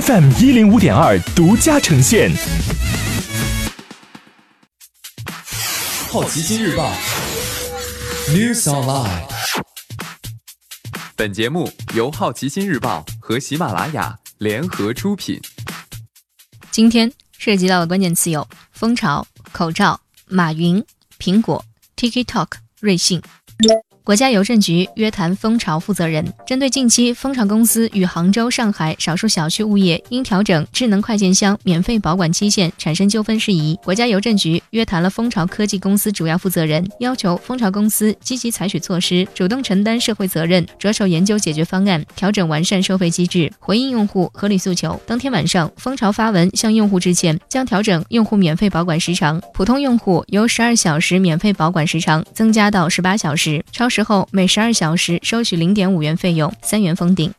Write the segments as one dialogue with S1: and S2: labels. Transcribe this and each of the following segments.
S1: FM 一零五点二独家呈现。
S2: 好奇心日报，News Online。
S3: 本节目由好奇心日报和喜马拉雅联合出品。
S4: 今天涉及到的关键词有：蜂巢、口罩、马云、苹果、TikTok、瑞幸。国家邮政局约谈蜂巢负责人，针对近期蜂巢公司与杭州、上海少数小区物业因调整智能快件箱免费保管期限产生纠纷事宜，国家邮政局约谈了蜂巢科技公司主要负责人，要求蜂巢公司积极采取措施，主动承担社会责任，着手研究解决方案，调整完善收费机制，回应用户合理诉求。当天晚上，蜂巢发文向用户致歉，将调整用户免费保管时长，普通用户由十二小时免费保管时长增加到十八小时，超时后每十二小时收取零点五元费用，三元封顶。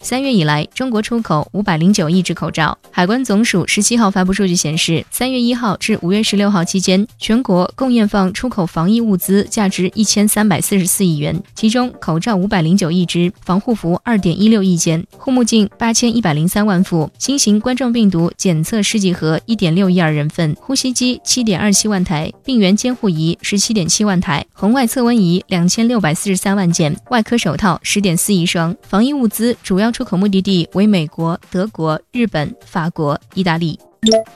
S4: 三月以来，中国出口五百零九亿只口罩。海关总署十七号发布数据显示，三月一号至五月十六号期间，全国共验放出口防疫物资价值一千三百四十四亿元，其中口罩五百零九亿只，防护服二点一六亿件，护目镜八千一百零三万副，新型冠状病毒检测试剂盒一点六亿二人份，呼吸机七点二七万台，病原监护仪十七点七万台，红外测温仪两千六百四十三万件，外科手套十点四亿双。防疫物资主要出口目的地为美国、德国、日本、法国、意大利。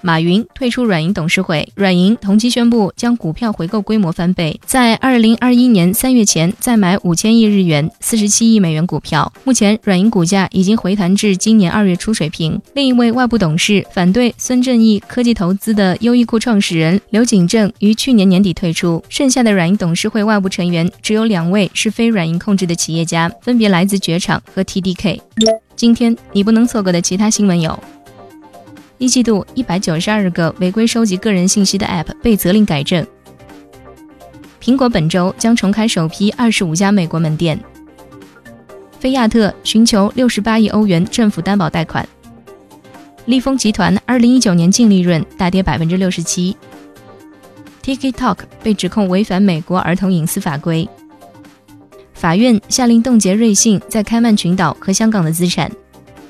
S4: 马云退出软银董事会，软银同期宣布将股票回购规模翻倍，在二零二一年三月前再买五千亿日元（四十七亿美元）股票。目前软银股价已经回弹至今年二月初水平。另一位外部董事、反对孙正义科技投资的优衣库创始人刘景正于去年年底退出，剩下的软银董事会外部成员只有两位是非软银控制的企业家，分别来自绝厂和 TDK。今天你不能错过的其他新闻有。一季度一百九十二个违规收集个人信息的 App 被责令改正。苹果本周将重开首批二十五家美国门店。菲亚特寻求六十八亿欧元政府担保贷款。利丰集团二零一九年净利润大跌百分之六十七。TikTok 被指控违反美国儿童隐私法规。法院下令冻结瑞幸在开曼群岛和香港的资产。